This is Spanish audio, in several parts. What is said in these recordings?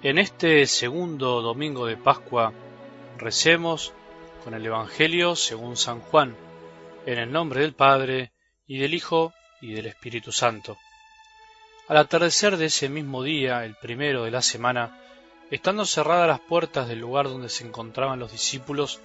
En este segundo domingo de Pascua recemos con el Evangelio según San Juan, en el nombre del Padre, y del Hijo, y del Espíritu Santo. Al atardecer de ese mismo día, el primero de la semana, estando cerradas las puertas del lugar donde se encontraban los discípulos,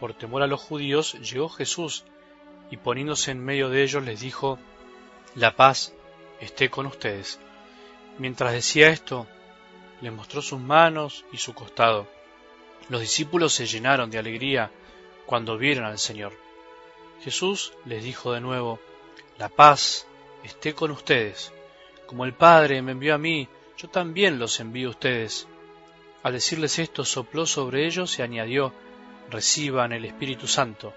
por temor a los judíos, llegó Jesús, y poniéndose en medio de ellos les dijo, La paz esté con ustedes. Mientras decía esto, le mostró sus manos y su costado. Los discípulos se llenaron de alegría cuando vieron al Señor. Jesús les dijo de nuevo, La paz esté con ustedes. Como el Padre me envió a mí, yo también los envío a ustedes. Al decirles esto, sopló sobre ellos y añadió, Reciban el Espíritu Santo.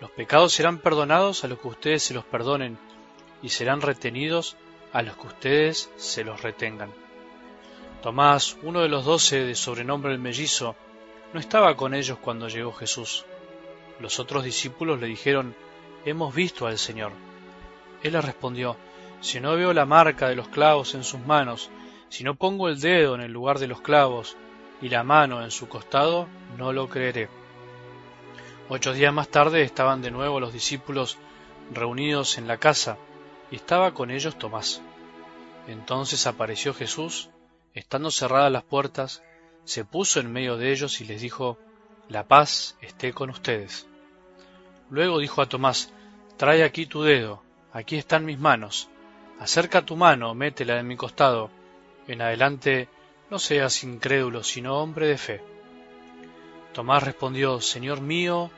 Los pecados serán perdonados a los que ustedes se los perdonen, y serán retenidos a los que ustedes se los retengan. Tomás, uno de los doce de sobrenombre el mellizo, no estaba con ellos cuando llegó Jesús. Los otros discípulos le dijeron, Hemos visto al Señor. Él les respondió, Si no veo la marca de los clavos en sus manos, si no pongo el dedo en el lugar de los clavos y la mano en su costado, no lo creeré. Ocho días más tarde estaban de nuevo los discípulos reunidos en la casa, y estaba con ellos Tomás. Entonces apareció Jesús estando cerradas las puertas, se puso en medio de ellos y les dijo, La paz esté con ustedes. Luego dijo a Tomás, Trae aquí tu dedo, aquí están mis manos, acerca tu mano, métela en mi costado, en adelante no seas incrédulo, sino hombre de fe. Tomás respondió, Señor mío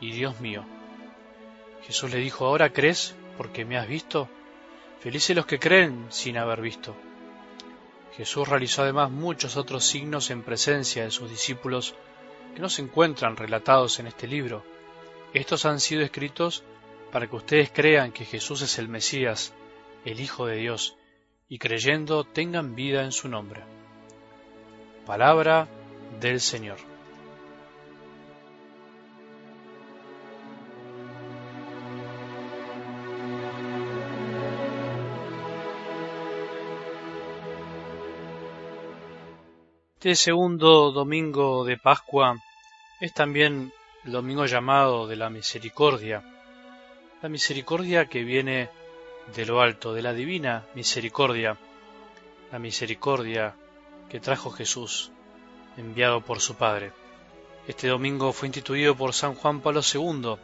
y Dios mío. Jesús le dijo, ¿ahora crees porque me has visto? Felices los que creen sin haber visto. Jesús realizó además muchos otros signos en presencia de sus discípulos que no se encuentran relatados en este libro. Estos han sido escritos para que ustedes crean que Jesús es el Mesías, el Hijo de Dios, y creyendo tengan vida en su nombre. Palabra del Señor. Este segundo domingo de Pascua es también el domingo llamado de la misericordia, la misericordia que viene de lo alto, de la divina misericordia, la misericordia que trajo Jesús, enviado por su Padre. Este domingo fue instituido por San Juan Pablo II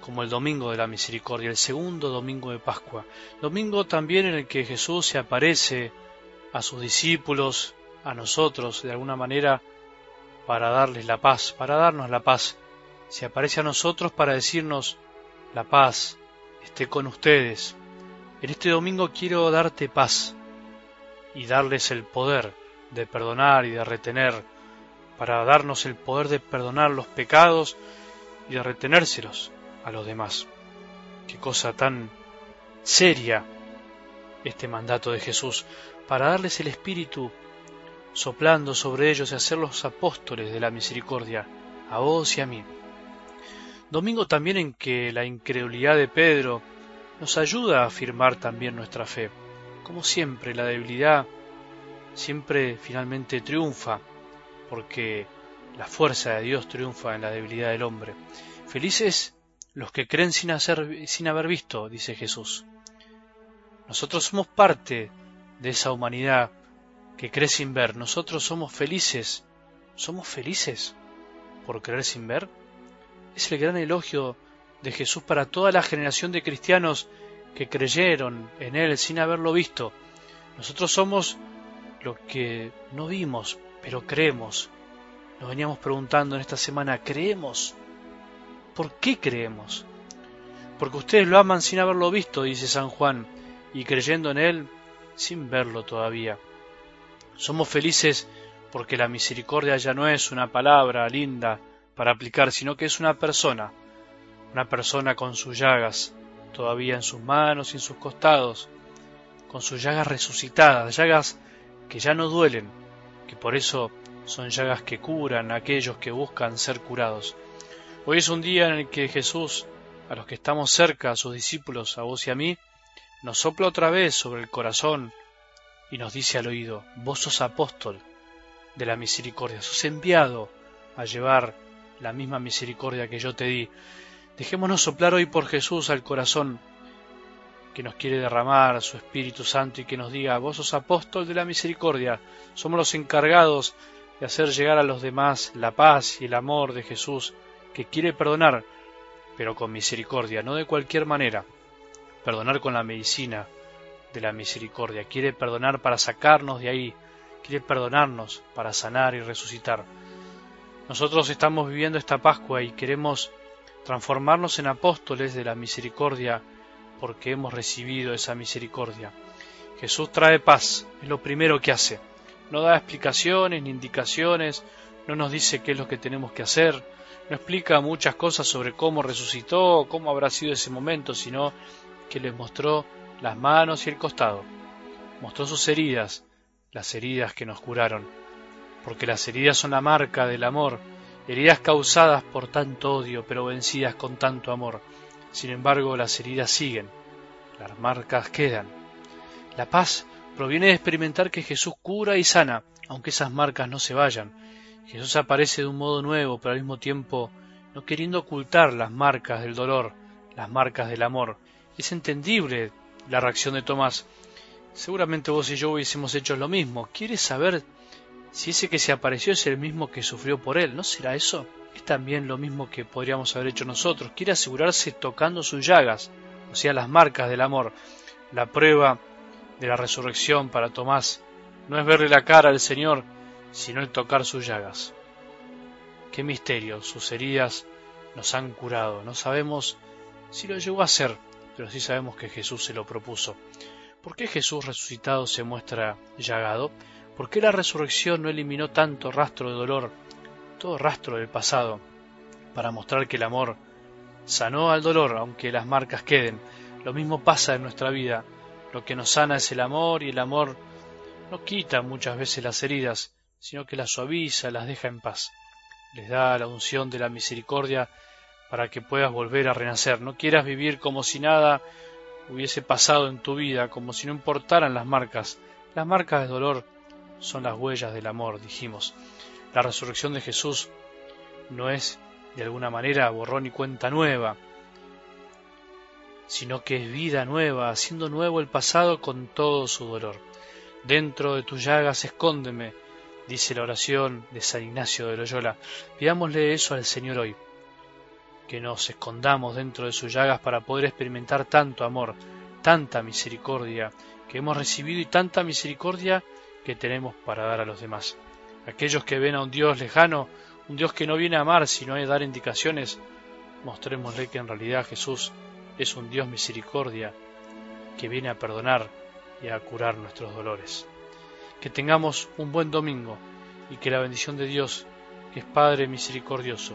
como el domingo de la misericordia, el segundo domingo de Pascua, domingo también en el que Jesús se aparece a sus discípulos a nosotros de alguna manera para darles la paz, para darnos la paz. Se aparece a nosotros para decirnos la paz esté con ustedes. En este domingo quiero darte paz y darles el poder de perdonar y de retener, para darnos el poder de perdonar los pecados y de retenérselos a los demás. Qué cosa tan seria este mandato de Jesús, para darles el espíritu soplando sobre ellos y hacerlos apóstoles de la misericordia, a vos y a mí. Domingo también en que la incredulidad de Pedro nos ayuda a afirmar también nuestra fe. Como siempre, la debilidad siempre finalmente triunfa, porque la fuerza de Dios triunfa en la debilidad del hombre. Felices los que creen sin, hacer, sin haber visto, dice Jesús. Nosotros somos parte de esa humanidad que cree sin ver. Nosotros somos felices. ¿Somos felices por creer sin ver? Es el gran elogio de Jesús para toda la generación de cristianos que creyeron en Él sin haberlo visto. Nosotros somos lo que no vimos, pero creemos. Nos veníamos preguntando en esta semana, ¿creemos? ¿Por qué creemos? Porque ustedes lo aman sin haberlo visto, dice San Juan, y creyendo en Él sin verlo todavía. Somos felices porque la misericordia ya no es una palabra linda para aplicar, sino que es una persona, una persona con sus llagas todavía en sus manos y en sus costados, con sus llagas resucitadas, llagas que ya no duelen, que por eso son llagas que curan a aquellos que buscan ser curados. Hoy es un día en el que Jesús, a los que estamos cerca, a sus discípulos, a vos y a mí, nos sopla otra vez sobre el corazón y nos dice al oído, vos sos apóstol de la misericordia, sos enviado a llevar la misma misericordia que yo te di. Dejémonos soplar hoy por Jesús al corazón que nos quiere derramar su Espíritu Santo y que nos diga, vos sos apóstol de la misericordia, somos los encargados de hacer llegar a los demás la paz y el amor de Jesús, que quiere perdonar, pero con misericordia, no de cualquier manera, perdonar con la medicina de la misericordia, quiere perdonar para sacarnos de ahí, quiere perdonarnos para sanar y resucitar. Nosotros estamos viviendo esta Pascua y queremos transformarnos en apóstoles de la misericordia porque hemos recibido esa misericordia. Jesús trae paz, es lo primero que hace. No da explicaciones ni indicaciones, no nos dice qué es lo que tenemos que hacer, no explica muchas cosas sobre cómo resucitó, cómo habrá sido ese momento, sino que les mostró las manos y el costado. Mostró sus heridas, las heridas que nos curaron, porque las heridas son la marca del amor, heridas causadas por tanto odio, pero vencidas con tanto amor. Sin embargo, las heridas siguen, las marcas quedan. La paz proviene de experimentar que Jesús cura y sana, aunque esas marcas no se vayan. Jesús aparece de un modo nuevo, pero al mismo tiempo no queriendo ocultar las marcas del dolor, las marcas del amor. Es entendible la reacción de Tomás. Seguramente vos y yo hubiésemos hecho lo mismo. ¿Quieres saber si ese que se apareció es el mismo que sufrió por él? ¿No será eso? es también lo mismo que podríamos haber hecho nosotros. Quiere asegurarse tocando sus llagas, o sea, las marcas del amor. La prueba de la resurrección para Tomás no es verle la cara al Señor, sino el tocar sus llagas. Qué misterio, sus heridas nos han curado. No sabemos si lo llegó a hacer, pero sí sabemos que Jesús se lo propuso. ¿Por qué Jesús resucitado se muestra llagado? ¿Por qué la resurrección no eliminó tanto rastro de dolor todo rastro del pasado, para mostrar que el amor sanó al dolor, aunque las marcas queden. Lo mismo pasa en nuestra vida. Lo que nos sana es el amor y el amor no quita muchas veces las heridas, sino que las suaviza, las deja en paz. Les da la unción de la misericordia para que puedas volver a renacer. No quieras vivir como si nada hubiese pasado en tu vida, como si no importaran las marcas. Las marcas de dolor son las huellas del amor, dijimos. La resurrección de Jesús no es de alguna manera borrón y cuenta nueva, sino que es vida nueva, haciendo nuevo el pasado con todo su dolor. Dentro de tus llagas escóndeme, dice la oración de San Ignacio de Loyola. Pidámosle eso al Señor hoy, que nos escondamos dentro de sus llagas para poder experimentar tanto amor, tanta misericordia que hemos recibido y tanta misericordia que tenemos para dar a los demás. Aquellos que ven a un Dios lejano, un Dios que no viene a amar sino a dar indicaciones, mostrémosle que en realidad Jesús es un Dios misericordia que viene a perdonar y a curar nuestros dolores. Que tengamos un buen domingo y que la bendición de Dios, que es Padre misericordioso,